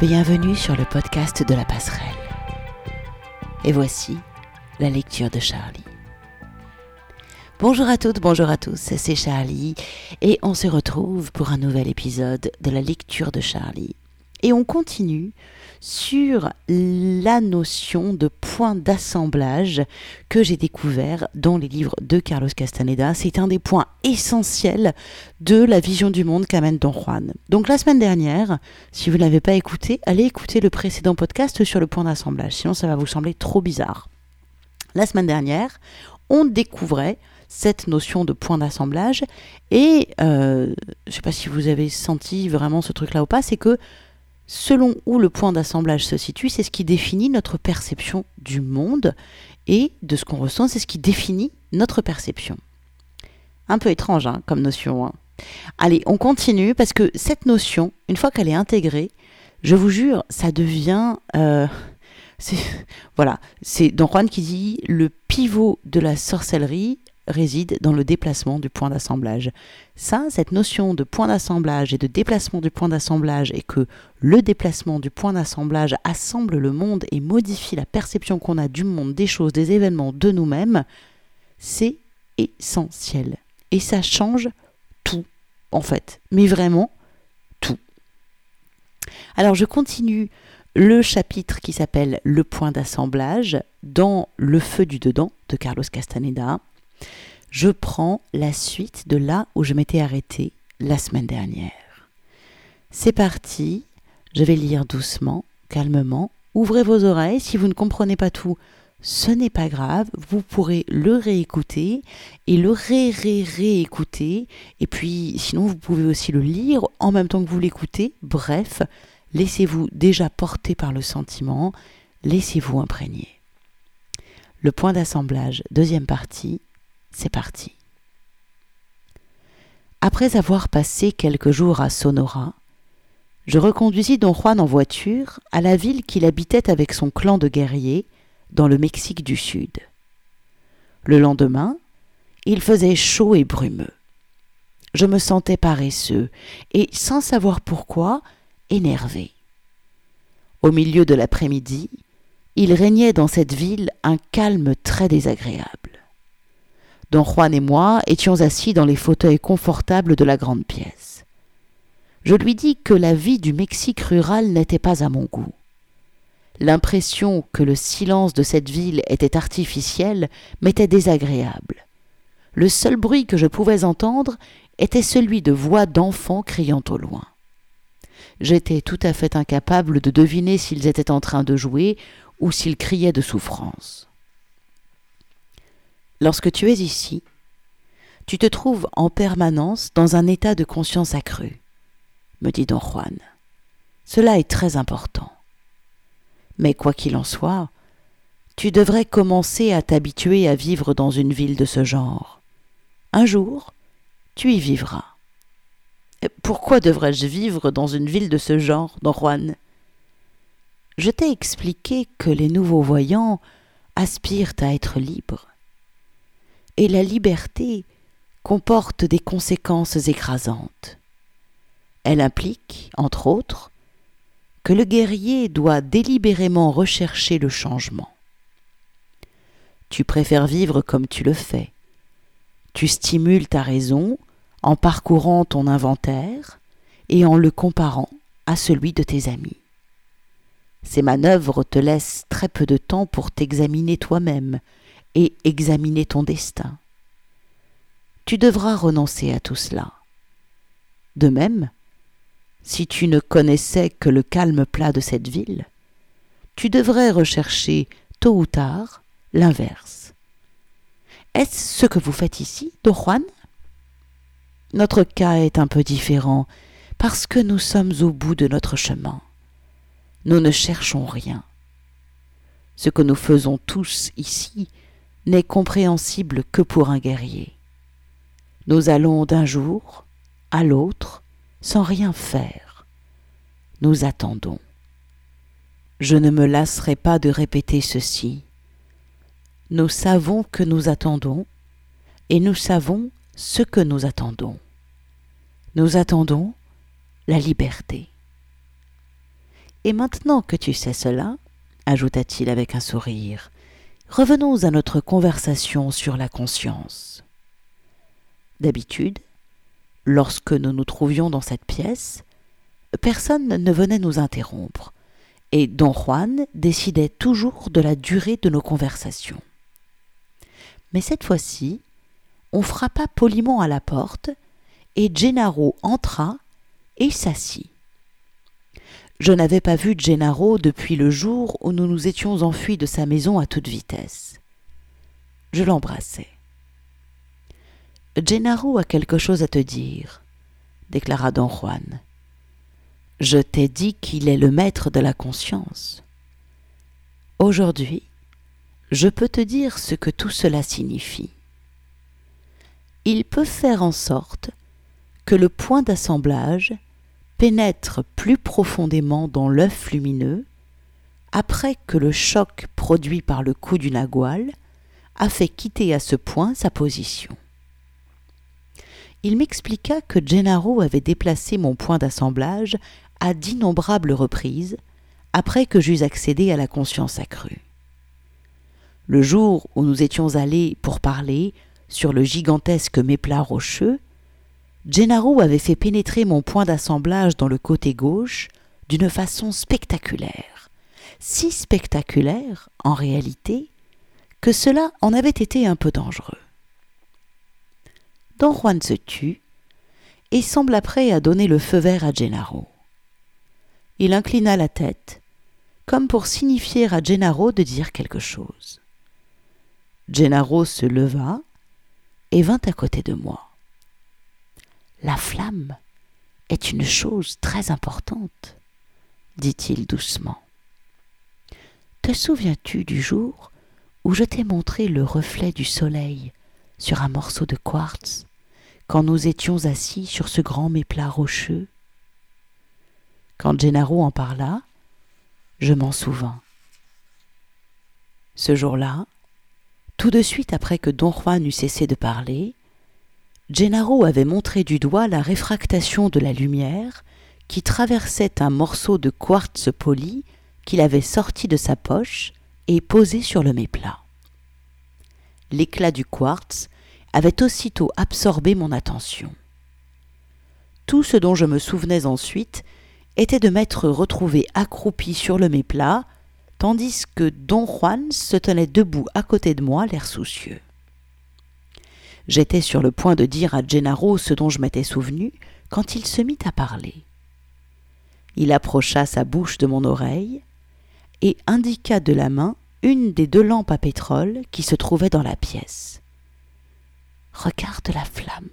Bienvenue sur le podcast de la passerelle. Et voici la lecture de Charlie. Bonjour à toutes, bonjour à tous, c'est Charlie et on se retrouve pour un nouvel épisode de la lecture de Charlie. Et on continue sur la notion de point d'assemblage que j'ai découvert dans les livres de Carlos Castaneda. C'est un des points essentiels de la vision du monde qu'amène Don Juan. Donc la semaine dernière, si vous ne l'avez pas écouté, allez écouter le précédent podcast sur le point d'assemblage, sinon ça va vous sembler trop bizarre. La semaine dernière, on découvrait cette notion de point d'assemblage et euh, je ne sais pas si vous avez senti vraiment ce truc là ou pas, c'est que selon où le point d'assemblage se situe, c'est ce qui définit notre perception du monde et de ce qu'on ressent, c'est ce qui définit notre perception. Un peu étrange hein, comme notion. Hein. Allez, on continue parce que cette notion, une fois qu'elle est intégrée, je vous jure, ça devient... Euh, voilà, c'est Don Juan qui dit le pivot de la sorcellerie réside dans le déplacement du point d'assemblage. Ça, cette notion de point d'assemblage et de déplacement du point d'assemblage et que le déplacement du point d'assemblage assemble le monde et modifie la perception qu'on a du monde, des choses, des événements, de nous-mêmes, c'est essentiel. Et ça change tout, en fait. Mais vraiment tout. Alors je continue le chapitre qui s'appelle Le point d'assemblage dans Le feu du dedans de Carlos Castaneda je prends la suite de là où je m'étais arrêtée la semaine dernière. C'est parti, je vais lire doucement, calmement. Ouvrez vos oreilles, si vous ne comprenez pas tout, ce n'est pas grave, vous pourrez le réécouter et le ré-ré-réécouter. Et puis, sinon, vous pouvez aussi le lire en même temps que vous l'écoutez. Bref, laissez-vous déjà porter par le sentiment, laissez-vous imprégner. Le point d'assemblage, deuxième partie, c'est parti. Après avoir passé quelques jours à Sonora, je reconduisis Don Juan en voiture à la ville qu'il habitait avec son clan de guerriers dans le Mexique du Sud. Le lendemain, il faisait chaud et brumeux. Je me sentais paresseux et, sans savoir pourquoi, énervé. Au milieu de l'après-midi, il régnait dans cette ville un calme très désagréable. Don Juan et moi étions assis dans les fauteuils confortables de la grande pièce. Je lui dis que la vie du Mexique rural n'était pas à mon goût. L'impression que le silence de cette ville était artificiel m'était désagréable. Le seul bruit que je pouvais entendre était celui de voix d'enfants criant au loin. J'étais tout à fait incapable de deviner s'ils étaient en train de jouer ou s'ils criaient de souffrance. Lorsque tu es ici, tu te trouves en permanence dans un état de conscience accru, me dit don Juan. Cela est très important. Mais quoi qu'il en soit, tu devrais commencer à t'habituer à vivre dans une ville de ce genre. Un jour, tu y vivras. Pourquoi devrais-je vivre dans une ville de ce genre, don Juan? Je t'ai expliqué que les nouveaux voyants aspirent à être libres et la liberté comporte des conséquences écrasantes. Elle implique, entre autres, que le guerrier doit délibérément rechercher le changement. Tu préfères vivre comme tu le fais. Tu stimules ta raison en parcourant ton inventaire et en le comparant à celui de tes amis. Ces manœuvres te laissent très peu de temps pour t'examiner toi-même et examiner ton destin. Tu devras renoncer à tout cela. De même, si tu ne connaissais que le calme plat de cette ville, tu devrais rechercher tôt ou tard l'inverse. Est-ce ce que vous faites ici, Don Juan? Notre cas est un peu différent parce que nous sommes au bout de notre chemin. Nous ne cherchons rien. Ce que nous faisons tous ici n'est compréhensible que pour un guerrier. Nous allons d'un jour à l'autre sans rien faire. Nous attendons. Je ne me lasserai pas de répéter ceci. Nous savons que nous attendons et nous savons ce que nous attendons. Nous attendons la liberté. Et maintenant que tu sais cela, ajouta-t-il avec un sourire, revenons à notre conversation sur la conscience. D'habitude, lorsque nous nous trouvions dans cette pièce, personne ne venait nous interrompre, et don Juan décidait toujours de la durée de nos conversations. Mais cette fois-ci, on frappa poliment à la porte, et Gennaro entra et s'assit. Je n'avais pas vu Gennaro depuis le jour où nous nous étions enfuis de sa maison à toute vitesse. Je l'embrassai. Gennaro a quelque chose à te dire, déclara don Juan. Je t'ai dit qu'il est le maître de la conscience. Aujourd'hui, je peux te dire ce que tout cela signifie. Il peut faire en sorte que le point d'assemblage pénètre plus profondément dans l'œuf lumineux après que le choc produit par le coup du nagual a fait quitter à ce point sa position. Il m'expliqua que Gennaro avait déplacé mon point d'assemblage à d'innombrables reprises après que j'eus accédé à la conscience accrue. Le jour où nous étions allés pour parler sur le gigantesque méplat rocheux, Gennaro avait fait pénétrer mon point d'assemblage dans le côté gauche d'une façon spectaculaire, si spectaculaire, en réalité, que cela en avait été un peu dangereux. Don Juan se tut et sembla prêt à donner le feu vert à Gennaro. Il inclina la tête, comme pour signifier à Gennaro de dire quelque chose. Gennaro se leva et vint à côté de moi. La flamme est une chose très importante, dit-il doucement. Te souviens-tu du jour où je t'ai montré le reflet du soleil sur un morceau de quartz quand nous étions assis sur ce grand méplat rocheux? Quand Gennaro en parla, je m'en souvins. Ce jour-là, tout de suite après que Don Juan eut cessé de parler, Gennaro avait montré du doigt la réfractation de la lumière qui traversait un morceau de quartz poli qu'il avait sorti de sa poche et posé sur le méplat. L'éclat du quartz avait aussitôt absorbé mon attention. Tout ce dont je me souvenais ensuite était de m'être retrouvé accroupi sur le méplat, tandis que Don Juan se tenait debout à côté de moi, l'air soucieux. J'étais sur le point de dire à Gennaro ce dont je m'étais souvenu quand il se mit à parler. Il approcha sa bouche de mon oreille et indiqua de la main une des deux lampes à pétrole qui se trouvaient dans la pièce. Regarde la flamme,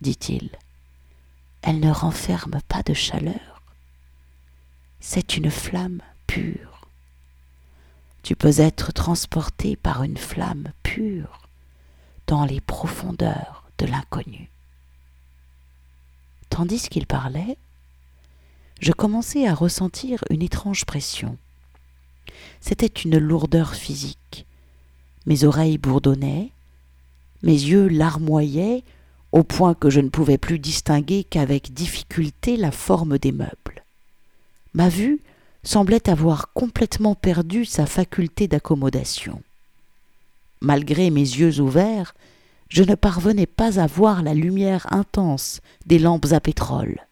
dit-il. Elle ne renferme pas de chaleur. C'est une flamme pure. Tu peux être transporté par une flamme pure dans les profondeurs de l'inconnu. Tandis qu'il parlait, je commençais à ressentir une étrange pression. C'était une lourdeur physique. Mes oreilles bourdonnaient, mes yeux larmoyaient au point que je ne pouvais plus distinguer qu'avec difficulté la forme des meubles. Ma vue semblait avoir complètement perdu sa faculté d'accommodation malgré mes yeux ouverts, je ne parvenais pas à voir la lumière intense des lampes à pétrole.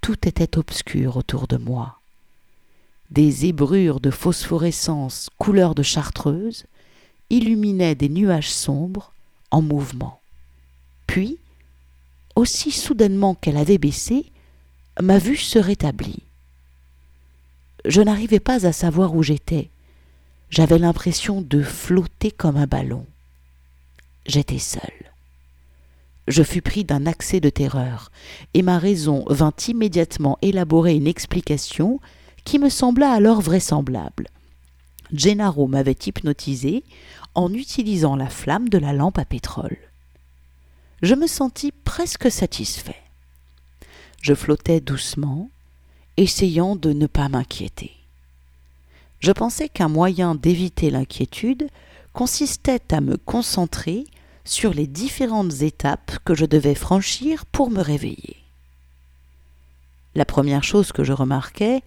Tout était obscur autour de moi. Des ébrures de phosphorescence couleur de chartreuse illuminaient des nuages sombres en mouvement. Puis, aussi soudainement qu'elle avait baissé, ma vue se rétablit. Je n'arrivais pas à savoir où j'étais, j'avais l'impression de flotter comme un ballon. J'étais seul. Je fus pris d'un accès de terreur, et ma raison vint immédiatement élaborer une explication qui me sembla alors vraisemblable. Gennaro m'avait hypnotisé en utilisant la flamme de la lampe à pétrole. Je me sentis presque satisfait. Je flottais doucement, essayant de ne pas m'inquiéter je pensais qu'un moyen d'éviter l'inquiétude consistait à me concentrer sur les différentes étapes que je devais franchir pour me réveiller. La première chose que je remarquai,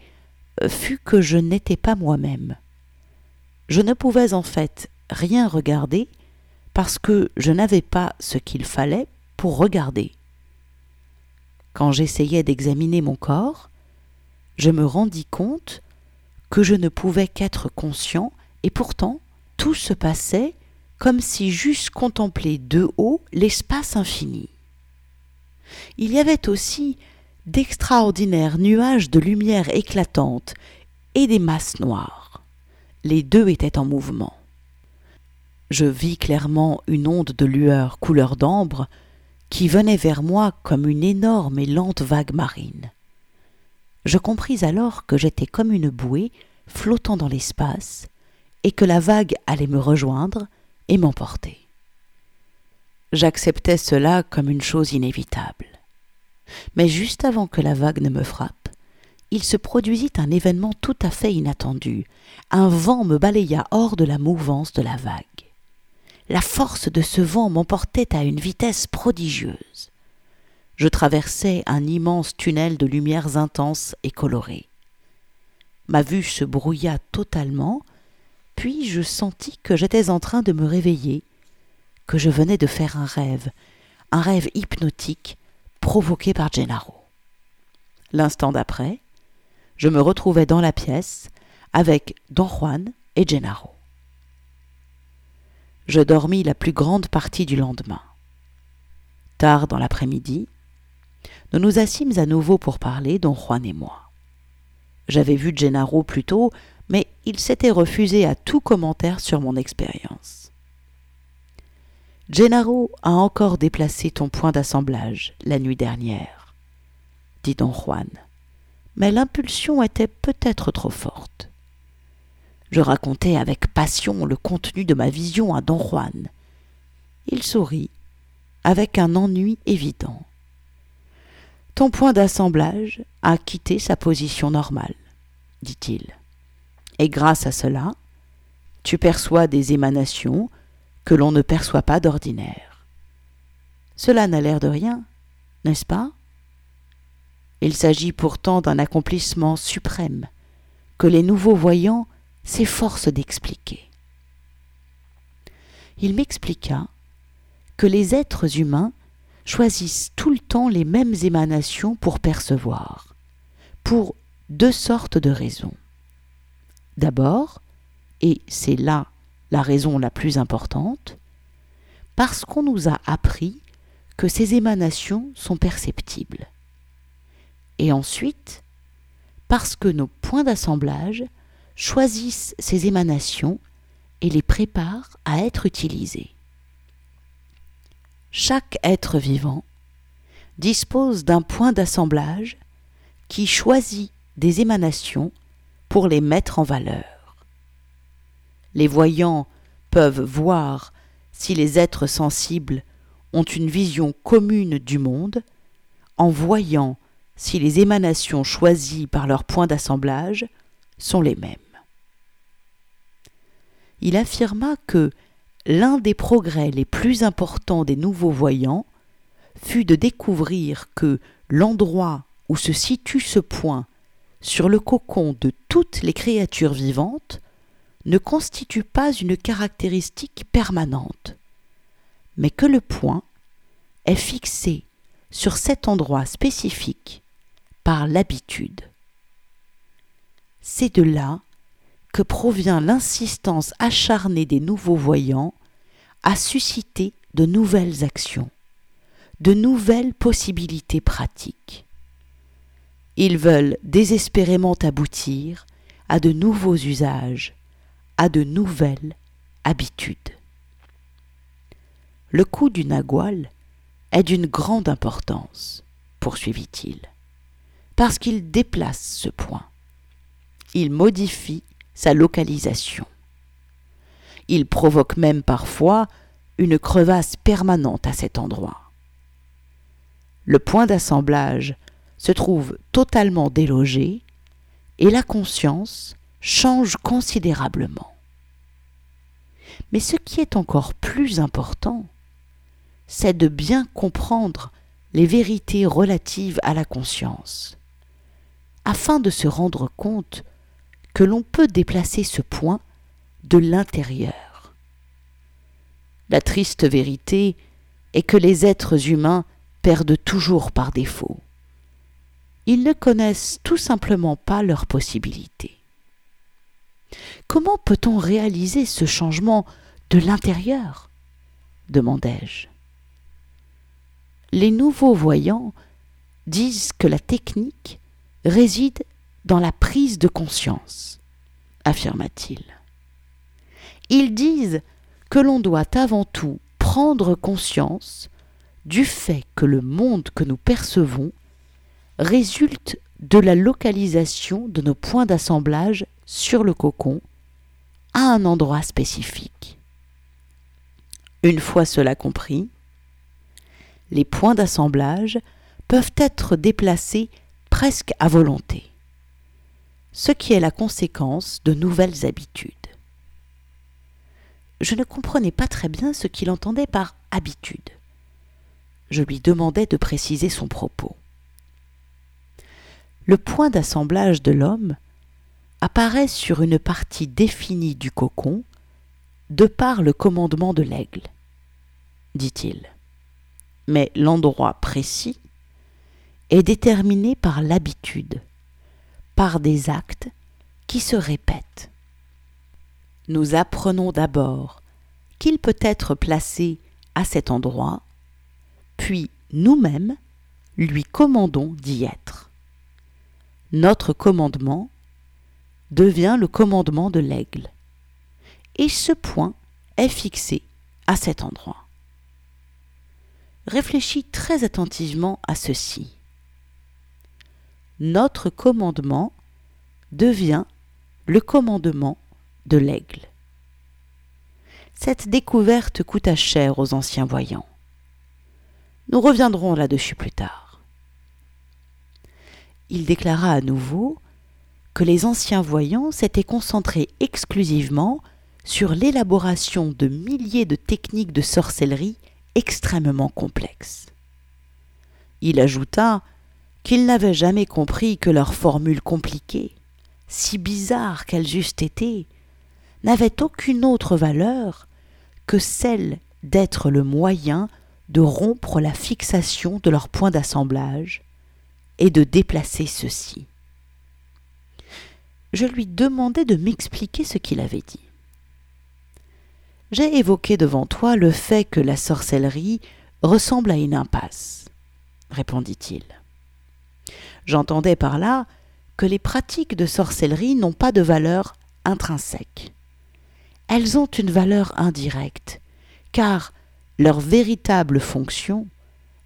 fut que je n'étais pas moi-même. Je ne pouvais en fait rien regarder parce que je n'avais pas ce qu'il fallait pour regarder. Quand j'essayais d'examiner mon corps, je me rendis compte que je ne pouvais qu'être conscient et pourtant tout se passait comme si j'eusse contemplé de haut l'espace infini. Il y avait aussi d'extraordinaires nuages de lumière éclatante et des masses noires. Les deux étaient en mouvement. Je vis clairement une onde de lueur couleur d'ambre qui venait vers moi comme une énorme et lente vague marine. Je compris alors que j'étais comme une bouée flottant dans l'espace et que la vague allait me rejoindre et m'emporter. J'acceptais cela comme une chose inévitable. Mais juste avant que la vague ne me frappe, il se produisit un événement tout à fait inattendu. Un vent me balaya hors de la mouvance de la vague. La force de ce vent m'emportait à une vitesse prodigieuse. Je traversais un immense tunnel de lumières intenses et colorées. Ma vue se brouilla totalement, puis je sentis que j'étais en train de me réveiller, que je venais de faire un rêve, un rêve hypnotique provoqué par Gennaro. L'instant d'après, je me retrouvais dans la pièce avec Don Juan et Gennaro. Je dormis la plus grande partie du lendemain. Tard dans l'après-midi, nous nous assîmes à nouveau pour parler, Don Juan et moi. J'avais vu Gennaro plus tôt, mais il s'était refusé à tout commentaire sur mon expérience. Gennaro a encore déplacé ton point d'assemblage la nuit dernière, dit don Juan, mais l'impulsion était peut-être trop forte. Je racontai avec passion le contenu de ma vision à don Juan. Il sourit, avec un ennui évident. Ton point d'assemblage a quitté sa position normale, dit-il. Et grâce à cela, tu perçois des émanations que l'on ne perçoit pas d'ordinaire. Cela n'a l'air de rien, n'est-ce pas? Il s'agit pourtant d'un accomplissement suprême que les nouveaux voyants s'efforcent d'expliquer. Il m'expliqua que les êtres humains choisissent tout le temps les mêmes émanations pour percevoir, pour deux sortes de raisons. D'abord, et c'est là la raison la plus importante, parce qu'on nous a appris que ces émanations sont perceptibles. Et ensuite, parce que nos points d'assemblage choisissent ces émanations et les préparent à être utilisées. Chaque être vivant dispose d'un point d'assemblage qui choisit des émanations pour les mettre en valeur. Les voyants peuvent voir si les êtres sensibles ont une vision commune du monde en voyant si les émanations choisies par leur point d'assemblage sont les mêmes. Il affirma que l'un des progrès les plus importants des nouveaux voyants fut de découvrir que l'endroit où se situe ce point sur le cocon de toutes les créatures vivantes ne constitue pas une caractéristique permanente, mais que le point est fixé sur cet endroit spécifique par l'habitude. C'est de là que provient l'insistance acharnée des nouveaux voyants à susciter de nouvelles actions, de nouvelles possibilités pratiques. Ils veulent désespérément aboutir à de nouveaux usages, à de nouvelles habitudes. Le coup du nagual est d'une grande importance, poursuivit-il, parce qu'il déplace ce point. Il modifie sa localisation. Il provoque même parfois une crevasse permanente à cet endroit. Le point d'assemblage se trouve totalement délogé et la conscience change considérablement. Mais ce qui est encore plus important, c'est de bien comprendre les vérités relatives à la conscience, afin de se rendre compte que l'on peut déplacer ce point de l'intérieur. La triste vérité est que les êtres humains perdent toujours par défaut. Ils ne connaissent tout simplement pas leurs possibilités. Comment peut-on réaliser ce changement de l'intérieur? demandai-je. Les nouveaux voyants disent que la technique réside dans la prise de conscience, affirma-t-il. Ils disent que l'on doit avant tout prendre conscience du fait que le monde que nous percevons résulte de la localisation de nos points d'assemblage sur le cocon à un endroit spécifique. Une fois cela compris, les points d'assemblage peuvent être déplacés presque à volonté, ce qui est la conséquence de nouvelles habitudes. Je ne comprenais pas très bien ce qu'il entendait par habitude. Je lui demandai de préciser son propos. Le point d'assemblage de l'homme apparaît sur une partie définie du cocon de par le commandement de l'aigle, dit-il. Mais l'endroit précis est déterminé par l'habitude, par des actes qui se répètent. Nous apprenons d'abord qu'il peut être placé à cet endroit, puis nous-mêmes lui commandons d'y être. Notre commandement devient le commandement de l'aigle. Et ce point est fixé à cet endroit. Réfléchis très attentivement à ceci. Notre commandement devient le commandement de l'aigle. Cette découverte coûta cher aux anciens voyants. Nous reviendrons là-dessus plus tard. Il déclara à nouveau que les anciens voyants s'étaient concentrés exclusivement sur l'élaboration de milliers de techniques de sorcellerie extrêmement complexes. Il ajouta qu'ils n'avaient jamais compris que leurs formules compliquées, si bizarres qu'elles eussent été, n'avaient aucune autre valeur que celle d'être le moyen de rompre la fixation de leur point d'assemblage et de déplacer ceux-ci je lui demandai de m'expliquer ce qu'il avait dit. J'ai évoqué devant toi le fait que la sorcellerie ressemble à une impasse, répondit-il. J'entendais par là que les pratiques de sorcellerie n'ont pas de valeur intrinsèque. Elles ont une valeur indirecte, car leur véritable fonction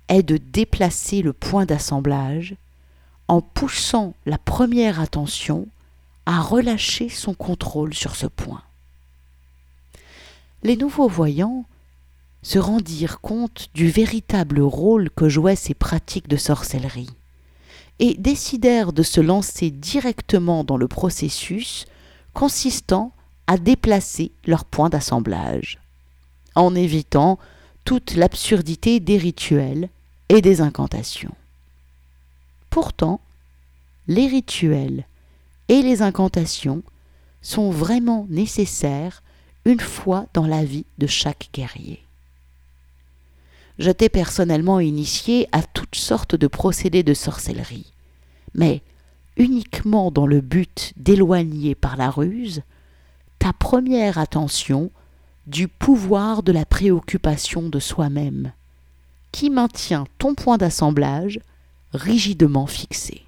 est de déplacer le point d'assemblage en poussant la première attention à relâcher son contrôle sur ce point. Les nouveaux voyants se rendirent compte du véritable rôle que jouaient ces pratiques de sorcellerie et décidèrent de se lancer directement dans le processus consistant à déplacer leur point d'assemblage, en évitant toute l'absurdité des rituels et des incantations. Pourtant, les rituels et les incantations sont vraiment nécessaires une fois dans la vie de chaque guerrier. J'étais personnellement initié à toutes sortes de procédés de sorcellerie, mais uniquement dans le but d'éloigner par la ruse ta première attention du pouvoir de la préoccupation de soi-même, qui maintient ton point d'assemblage rigidement fixé.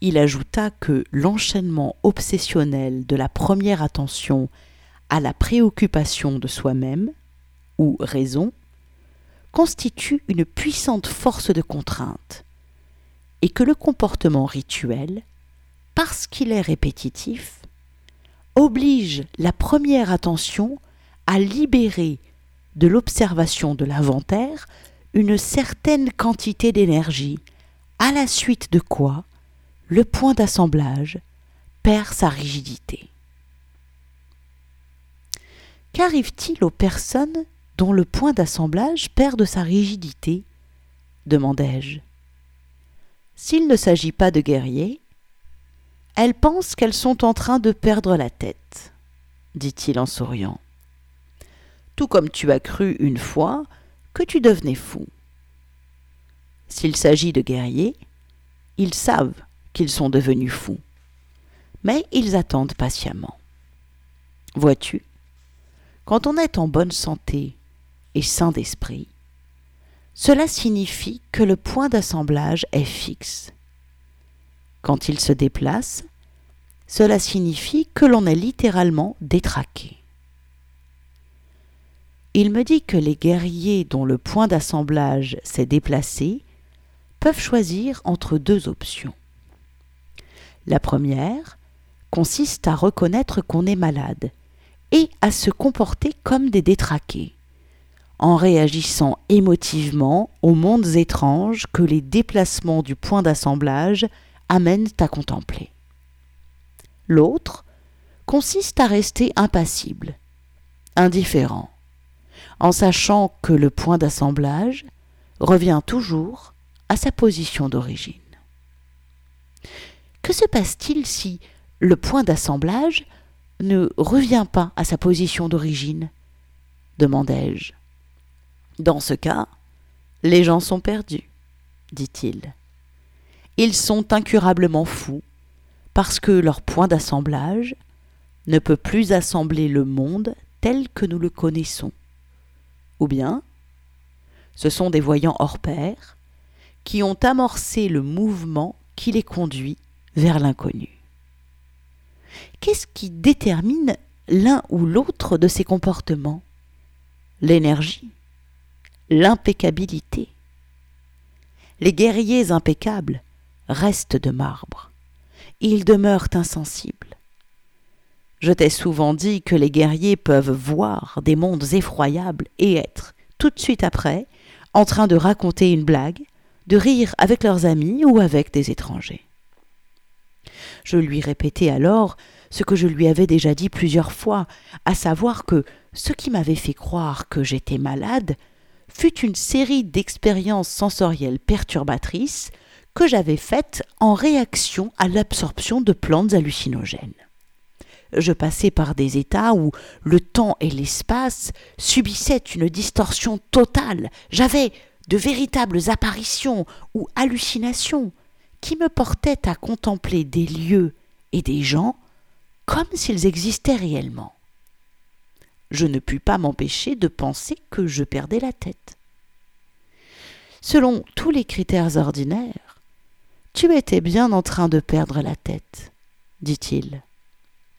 Il ajouta que l'enchaînement obsessionnel de la première attention à la préoccupation de soi-même, ou raison, constitue une puissante force de contrainte, et que le comportement rituel, parce qu'il est répétitif, oblige la première attention à libérer de l'observation de l'inventaire une certaine quantité d'énergie, à la suite de quoi le point d'assemblage perd sa rigidité. Qu'arrive-t-il aux personnes dont le point d'assemblage perd de sa rigidité demandai-je. S'il ne s'agit pas de guerriers, Elles pensent qu'elles sont en train de perdre la tête, dit-il en souriant. Tout comme tu as cru une fois que tu devenais fou. S'il s'agit de guerriers, ils savent qu'ils sont devenus fous, mais ils attendent patiemment. Vois-tu, quand on est en bonne santé et sain d'esprit, cela signifie que le point d'assemblage est fixe. Quand il se déplace, cela signifie que l'on est littéralement détraqué. Il me dit que les guerriers dont le point d'assemblage s'est déplacé peuvent choisir entre deux options. La première consiste à reconnaître qu'on est malade et à se comporter comme des détraqués, en réagissant émotivement aux mondes étranges que les déplacements du point d'assemblage amènent à contempler. L'autre consiste à rester impassible, indifférent, en sachant que le point d'assemblage revient toujours à sa position d'origine. Que se passe-t-il si le point d'assemblage ne revient pas à sa position d'origine? demandai-je. Dans ce cas, les gens sont perdus, dit-il. Ils sont incurablement fous parce que leur point d'assemblage ne peut plus assembler le monde tel que nous le connaissons. Ou bien, ce sont des voyants hors pair qui ont amorcé le mouvement qui les conduit vers l'inconnu. Qu'est-ce qui détermine l'un ou l'autre de ces comportements? L'énergie, l'impeccabilité. Les guerriers impeccables restent de marbre. Ils demeurent insensibles. Je t'ai souvent dit que les guerriers peuvent voir des mondes effroyables et être, tout de suite après, en train de raconter une blague, de rire avec leurs amis ou avec des étrangers. Je lui répétai alors ce que je lui avais déjà dit plusieurs fois, à savoir que ce qui m'avait fait croire que j'étais malade fut une série d'expériences sensorielles perturbatrices que j'avais faites en réaction à l'absorption de plantes hallucinogènes. Je passais par des états où le temps et l'espace subissaient une distorsion totale. J'avais de véritables apparitions ou hallucinations qui me portaient à contempler des lieux et des gens comme s'ils existaient réellement. Je ne pus pas m'empêcher de penser que je perdais la tête. Selon tous les critères ordinaires, tu étais bien en train de perdre la tête, dit-il.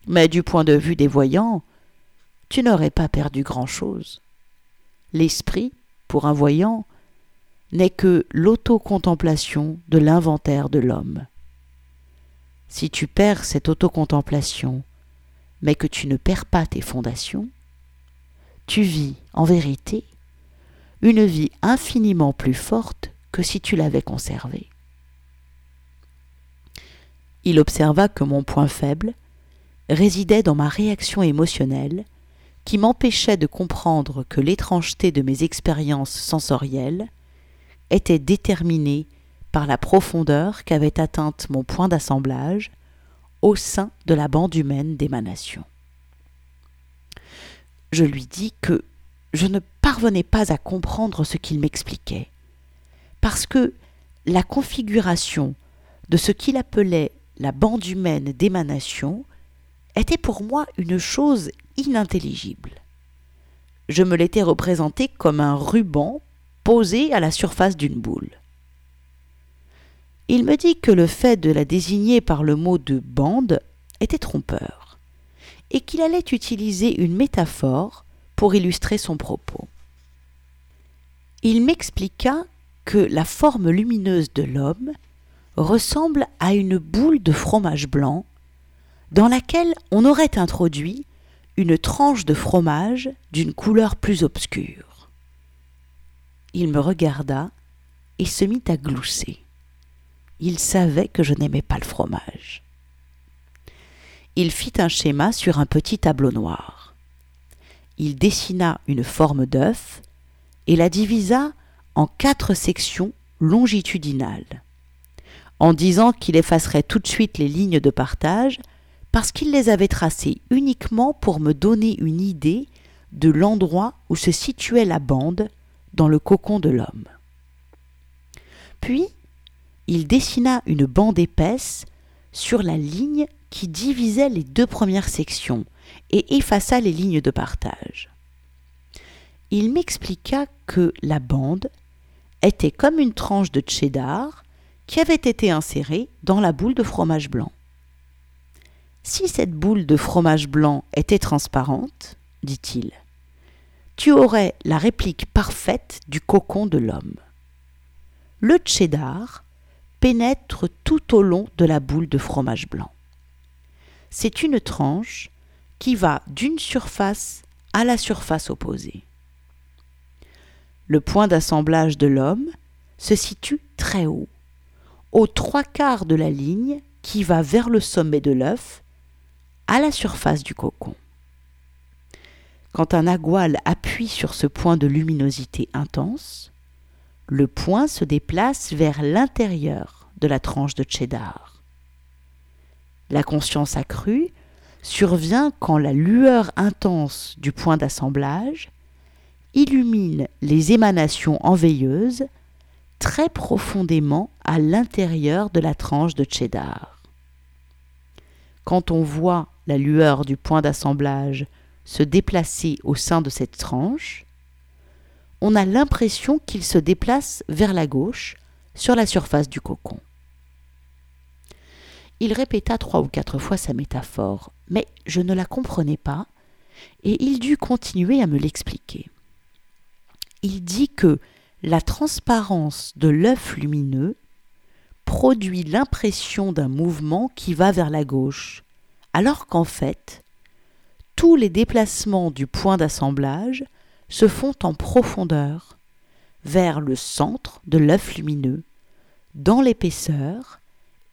Mais du point de vue des voyants, tu n'aurais pas perdu grand-chose. L'esprit, pour un voyant, n'est que l'autocontemplation de l'inventaire de l'homme. Si tu perds cette autocontemplation, mais que tu ne perds pas tes fondations, tu vis, en vérité, une vie infiniment plus forte que si tu l'avais conservée. Il observa que mon point faible résidait dans ma réaction émotionnelle qui m'empêchait de comprendre que l'étrangeté de mes expériences sensorielles était déterminée par la profondeur qu'avait atteinte mon point d'assemblage au sein de la bande humaine d'émanation. Je lui dis que je ne parvenais pas à comprendre ce qu'il m'expliquait, parce que la configuration de ce qu'il appelait la bande humaine d'émanation était pour moi une chose inintelligible. Je me l'étais représenté comme un ruban posé à la surface d'une boule. Il me dit que le fait de la désigner par le mot de bande était trompeur, et qu'il allait utiliser une métaphore pour illustrer son propos. Il m'expliqua que la forme lumineuse de l'homme ressemble à une boule de fromage blanc dans laquelle on aurait introduit une tranche de fromage d'une couleur plus obscure. Il me regarda et se mit à glousser il savait que je n'aimais pas le fromage. Il fit un schéma sur un petit tableau noir. Il dessina une forme d'œuf et la divisa en quatre sections longitudinales. en disant qu'il effacerait tout de suite les lignes de partage parce qu'il les avait tracées uniquement pour me donner une idée de l'endroit où se situait la bande dans le cocon de l'homme. Puis, il dessina une bande épaisse sur la ligne qui divisait les deux premières sections et effaça les lignes de partage. Il m'expliqua que la bande était comme une tranche de cheddar qui avait été insérée dans la boule de fromage blanc. Si cette boule de fromage blanc était transparente, dit-il, tu aurais la réplique parfaite du cocon de l'homme. Le cheddar pénètre tout au long de la boule de fromage blanc. C'est une tranche qui va d'une surface à la surface opposée. Le point d'assemblage de l'homme se situe très haut, aux trois quarts de la ligne qui va vers le sommet de l'œuf, à la surface du cocon. Quand un agual appuie sur ce point de luminosité intense, le point se déplace vers l'intérieur de la tranche de cheddar. La conscience accrue survient quand la lueur intense du point d'assemblage illumine les émanations enveilleuses très profondément à l'intérieur de la tranche de cheddar. Quand on voit la lueur du point d'assemblage se déplacer au sein de cette tranche, on a l'impression qu'il se déplace vers la gauche sur la surface du cocon. Il répéta trois ou quatre fois sa métaphore, mais je ne la comprenais pas, et il dut continuer à me l'expliquer. Il dit que la transparence de l'œuf lumineux produit l'impression d'un mouvement qui va vers la gauche, alors qu'en fait, tous les déplacements du point d'assemblage se font en profondeur, vers le centre de l'œuf lumineux, dans l'épaisseur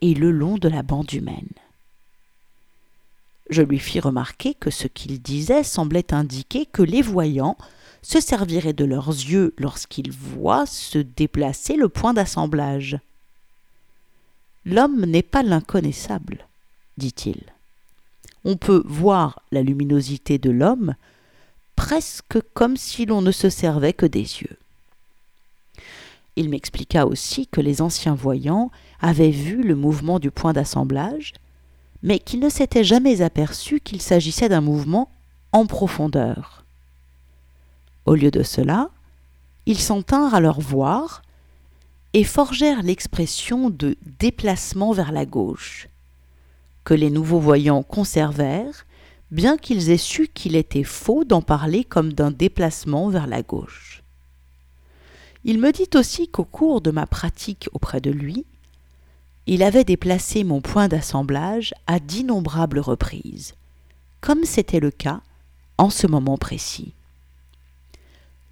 et le long de la bande humaine. Je lui fis remarquer que ce qu'il disait semblait indiquer que les voyants se serviraient de leurs yeux lorsqu'ils voient se déplacer le point d'assemblage. L'homme n'est pas l'inconnaissable, dit-il. On peut voir la luminosité de l'homme presque comme si l'on ne se servait que des yeux. Il m'expliqua aussi que les anciens voyants avaient vu le mouvement du point d'assemblage, mais qu'ils ne s'étaient jamais aperçus qu'il s'agissait d'un mouvement en profondeur. Au lieu de cela, ils s'en tinrent à leur voir et forgèrent l'expression de déplacement vers la gauche, que les nouveaux voyants conservèrent, bien qu'ils aient su qu'il était faux d'en parler comme d'un déplacement vers la gauche. Il me dit aussi qu'au cours de ma pratique auprès de lui, il avait déplacé mon point d'assemblage à d'innombrables reprises, comme c'était le cas en ce moment précis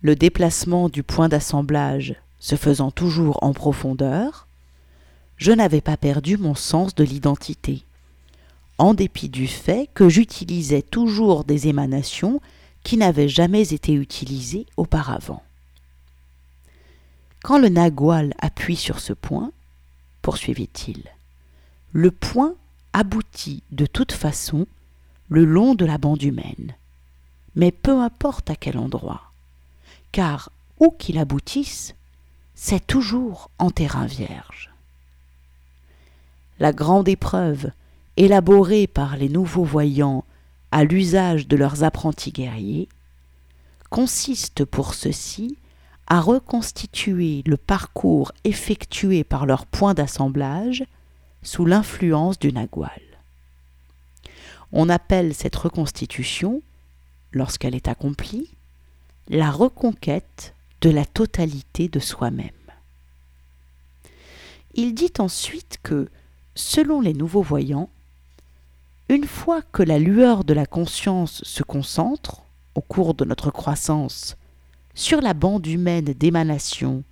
le déplacement du point d'assemblage se faisant toujours en profondeur, je n'avais pas perdu mon sens de l'identité, en dépit du fait que j'utilisais toujours des émanations qui n'avaient jamais été utilisées auparavant. Quand le nagual appuie sur ce point, poursuivit-il, le point aboutit de toute façon le long de la bande humaine, mais peu importe à quel endroit car où qu'il aboutisse, c'est toujours en terrain vierge. La grande épreuve, élaborée par les nouveaux voyants à l'usage de leurs apprentis guerriers, consiste pour ceux-ci à reconstituer le parcours effectué par leur point d'assemblage sous l'influence du nagual. On appelle cette reconstitution, lorsqu'elle est accomplie, la reconquête de la totalité de soi-même. Il dit ensuite que, selon les nouveaux voyants, une fois que la lueur de la conscience se concentre, au cours de notre croissance, sur la bande humaine d'émanation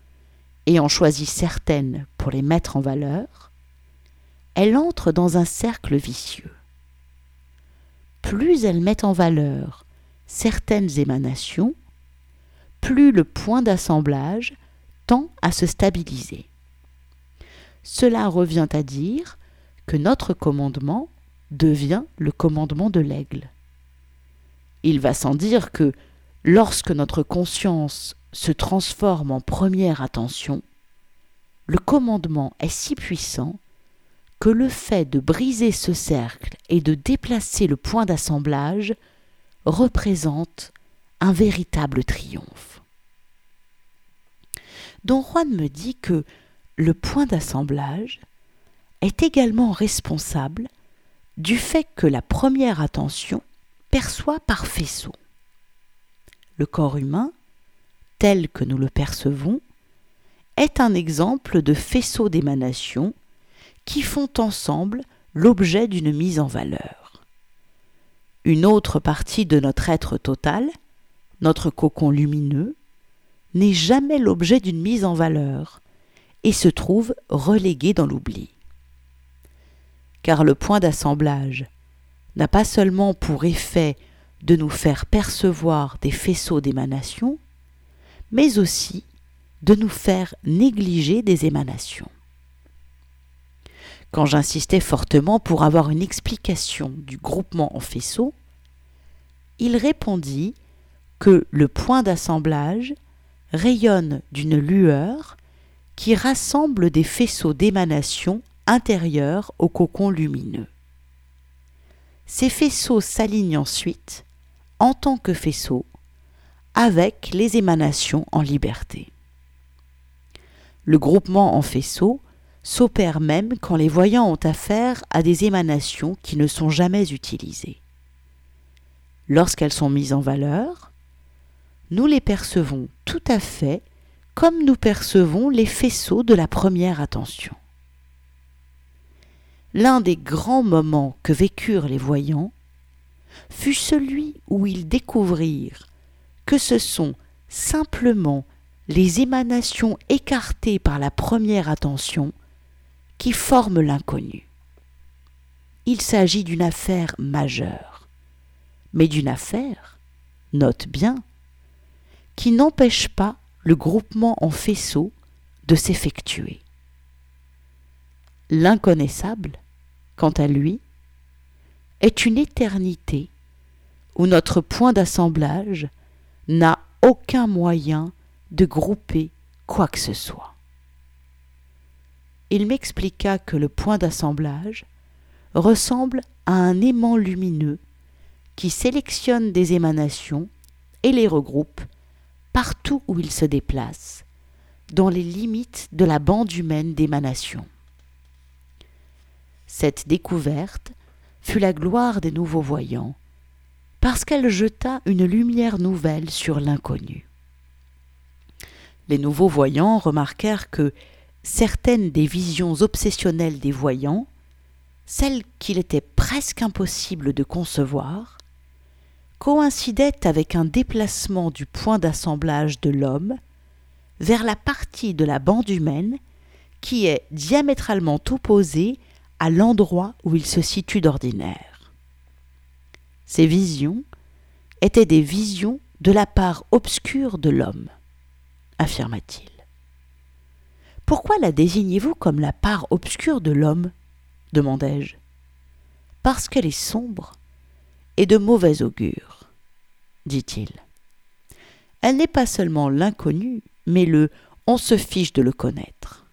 et en choisit certaines pour les mettre en valeur, elle entre dans un cercle vicieux. Plus elle met en valeur certaines émanations, plus le point d'assemblage tend à se stabiliser. cela revient à dire que notre commandement devient le commandement de l'aigle. Il va sans dire que lorsque notre conscience se transforme en première attention, le commandement est si puissant que le fait de briser ce cercle et de déplacer le point d'assemblage représente un véritable triomphe. Don Juan me dit que le point d'assemblage est également responsable du fait que la première attention perçoit par faisceau. Le corps humain, tel que nous le percevons, est un exemple de faisceau d'émanation qui font ensemble l'objet d'une mise en valeur. Une autre partie de notre être total, notre cocon lumineux, n'est jamais l'objet d'une mise en valeur et se trouve relégué dans l'oubli. Car le point d'assemblage n'a pas seulement pour effet de nous faire percevoir des faisceaux d'émanation, mais aussi de nous faire négliger des émanations. Quand j'insistais fortement pour avoir une explication du groupement en faisceaux, il répondit que le point d'assemblage rayonne d'une lueur qui rassemble des faisceaux d'émanation intérieurs au cocon lumineux. Ces faisceaux s'alignent ensuite, en tant que faisceaux, avec les émanations en liberté. Le groupement en faisceaux s'opère même quand les voyants ont affaire à des émanations qui ne sont jamais utilisées. Lorsqu'elles sont mises en valeur, nous les percevons tout à fait comme nous percevons les faisceaux de la première attention. L'un des grands moments que vécurent les voyants fut celui où ils découvrirent que ce sont simplement les émanations écartées par la première attention qui forment l'inconnu. Il s'agit d'une affaire majeure, mais d'une affaire, note bien, qui n'empêche pas le groupement en faisceau de s'effectuer. L'inconnaissable, quant à lui, est une éternité où notre point d'assemblage n'a aucun moyen de grouper quoi que ce soit. Il m'expliqua que le point d'assemblage ressemble à un aimant lumineux qui sélectionne des émanations et les regroupe partout où il se déplace, dans les limites de la bande humaine d'émanation. Cette découverte fut la gloire des nouveaux voyants, parce qu'elle jeta une lumière nouvelle sur l'inconnu. Les nouveaux voyants remarquèrent que certaines des visions obsessionnelles des voyants, celles qu'il était presque impossible de concevoir, coïncidait avec un déplacement du point d'assemblage de l'homme vers la partie de la bande humaine qui est diamétralement opposée à l'endroit où il se situe d'ordinaire. Ces visions étaient des visions de la part obscure de l'homme, affirma-t-il. Pourquoi la désignez-vous comme la part obscure de l'homme? demandai-je. Parce qu'elle est sombre et de mauvais augure, dit-il. Elle n'est pas seulement l'inconnu, mais le on se fiche de le connaître.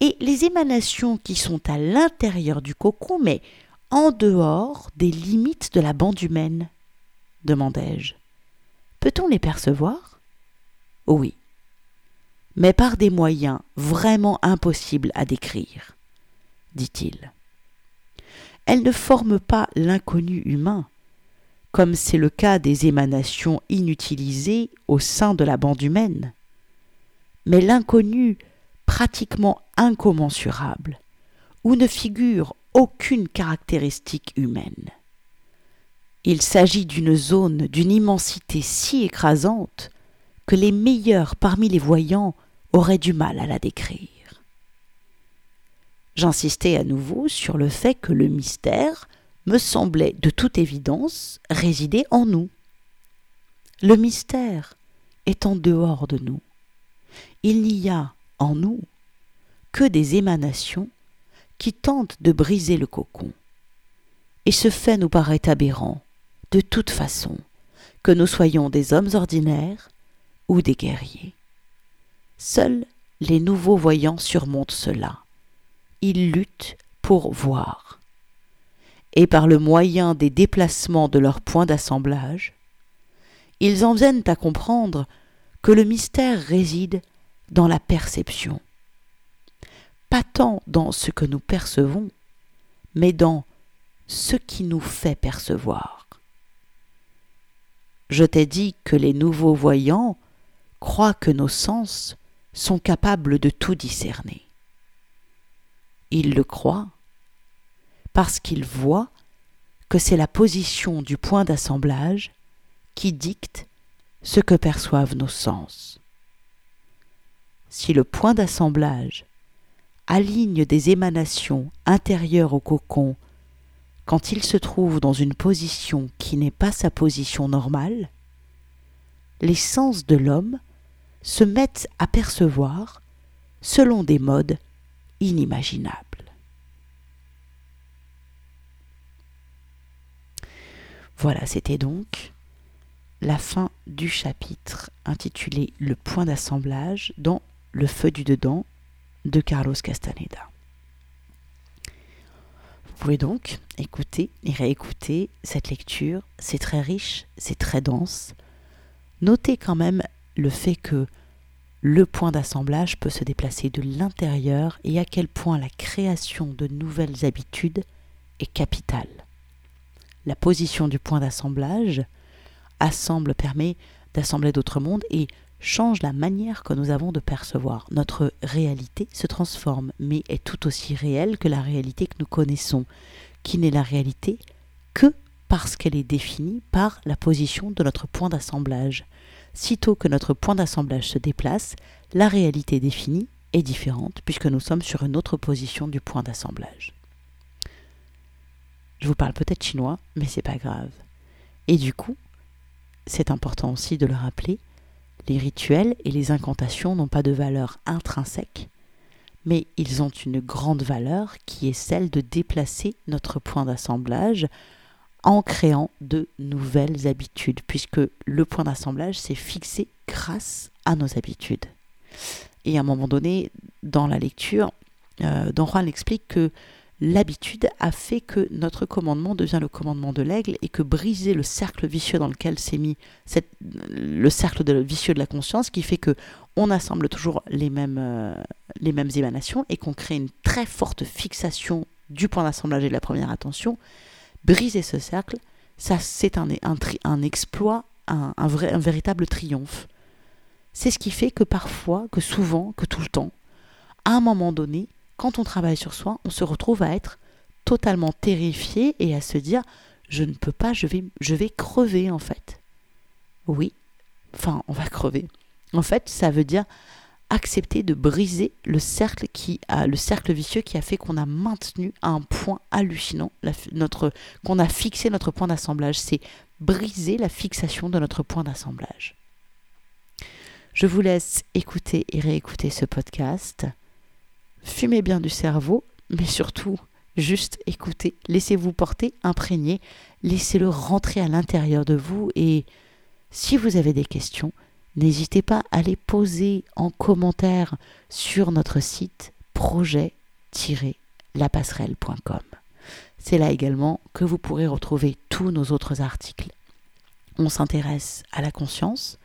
Et les émanations qui sont à l'intérieur du cocon, mais en dehors des limites de la bande humaine demandai-je. Peut-on les percevoir? Oui, mais par des moyens vraiment impossibles à décrire, dit-il. Elles ne forment pas l'inconnu humain, comme c'est le cas des émanations inutilisées au sein de la bande humaine, mais l'inconnu pratiquement incommensurable, où ne figure aucune caractéristique humaine. Il s'agit d'une zone d'une immensité si écrasante que les meilleurs parmi les voyants auraient du mal à la décrire. J'insistais à nouveau sur le fait que le mystère me semblait de toute évidence résider en nous. Le mystère est en dehors de nous. Il n'y a en nous que des émanations qui tentent de briser le cocon. Et ce fait nous paraît aberrant, de toute façon, que nous soyons des hommes ordinaires ou des guerriers. Seuls les nouveaux voyants surmontent cela. Ils luttent pour voir. Et par le moyen des déplacements de leurs points d'assemblage, ils en viennent à comprendre que le mystère réside dans la perception. Pas tant dans ce que nous percevons, mais dans ce qui nous fait percevoir. Je t'ai dit que les nouveaux voyants croient que nos sens sont capables de tout discerner. Ils le croient parce qu'ils voient que c'est la position du point d'assemblage qui dicte ce que perçoivent nos sens. Si le point d'assemblage aligne des émanations intérieures au cocon quand il se trouve dans une position qui n'est pas sa position normale, les sens de l'homme se mettent à percevoir selon des modes inimaginables. Voilà, c'était donc la fin du chapitre intitulé Le point d'assemblage dans Le feu du dedans de Carlos Castaneda. Vous pouvez donc écouter et réécouter cette lecture. C'est très riche, c'est très dense. Notez quand même le fait que le point d'assemblage peut se déplacer de l'intérieur et à quel point la création de nouvelles habitudes est capitale. La position du point d'assemblage assemble, permet d'assembler d'autres mondes et change la manière que nous avons de percevoir. Notre réalité se transforme, mais est tout aussi réelle que la réalité que nous connaissons, qui n'est la réalité que parce qu'elle est définie par la position de notre point d'assemblage. Sitôt que notre point d'assemblage se déplace, la réalité définie est différente puisque nous sommes sur une autre position du point d'assemblage. Je vous parle peut-être chinois, mais c'est pas grave. Et du coup, c'est important aussi de le rappeler, les rituels et les incantations n'ont pas de valeur intrinsèque, mais ils ont une grande valeur qui est celle de déplacer notre point d'assemblage en créant de nouvelles habitudes, puisque le point d'assemblage s'est fixé grâce à nos habitudes. Et à un moment donné, dans la lecture, euh, Don Juan explique que l'habitude a fait que notre commandement devient le commandement de l'aigle et que briser le cercle vicieux dans lequel s'est mis le cercle de, vicieux de la conscience qui fait que on assemble toujours les mêmes, euh, les mêmes émanations et qu'on crée une très forte fixation du point d'assemblage et de la première attention, briser ce cercle, ça c'est un, un, exploit, un, un véritable triomphe. C'est ce qui fait que parfois, que souvent, que tout le temps, à un moment donné, quand on travaille sur soi, on se retrouve à être totalement terrifié et à se dire je ne peux pas, je vais, crever en fait. Oui, enfin, on va crever. En fait, ça veut dire accepter de briser le cercle qui a le cercle vicieux qui a fait qu'on a maintenu à un point hallucinant qu'on a fixé notre point d'assemblage. C'est briser la fixation de notre point d'assemblage. Je vous laisse écouter et réécouter ce podcast fumez bien du cerveau, mais surtout, juste écoutez, laissez-vous porter, imprégner, laissez-le rentrer à l'intérieur de vous et si vous avez des questions, n'hésitez pas à les poser en commentaire sur notre site projet-lapasserelle.com. C'est là également que vous pourrez retrouver tous nos autres articles. On s'intéresse à la conscience,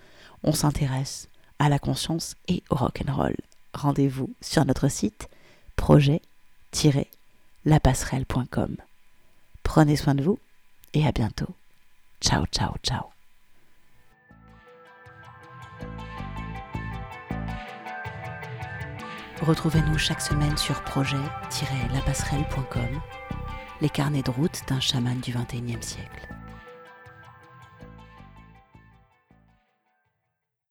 on s'intéresse à la conscience et au rock'n'roll rendez-vous sur notre site projet-lapasserelle.com. Prenez soin de vous et à bientôt. Ciao, ciao, ciao. Retrouvez-nous chaque semaine sur projet-lapasserelle.com, les carnets de route d'un chaman du XXIe siècle.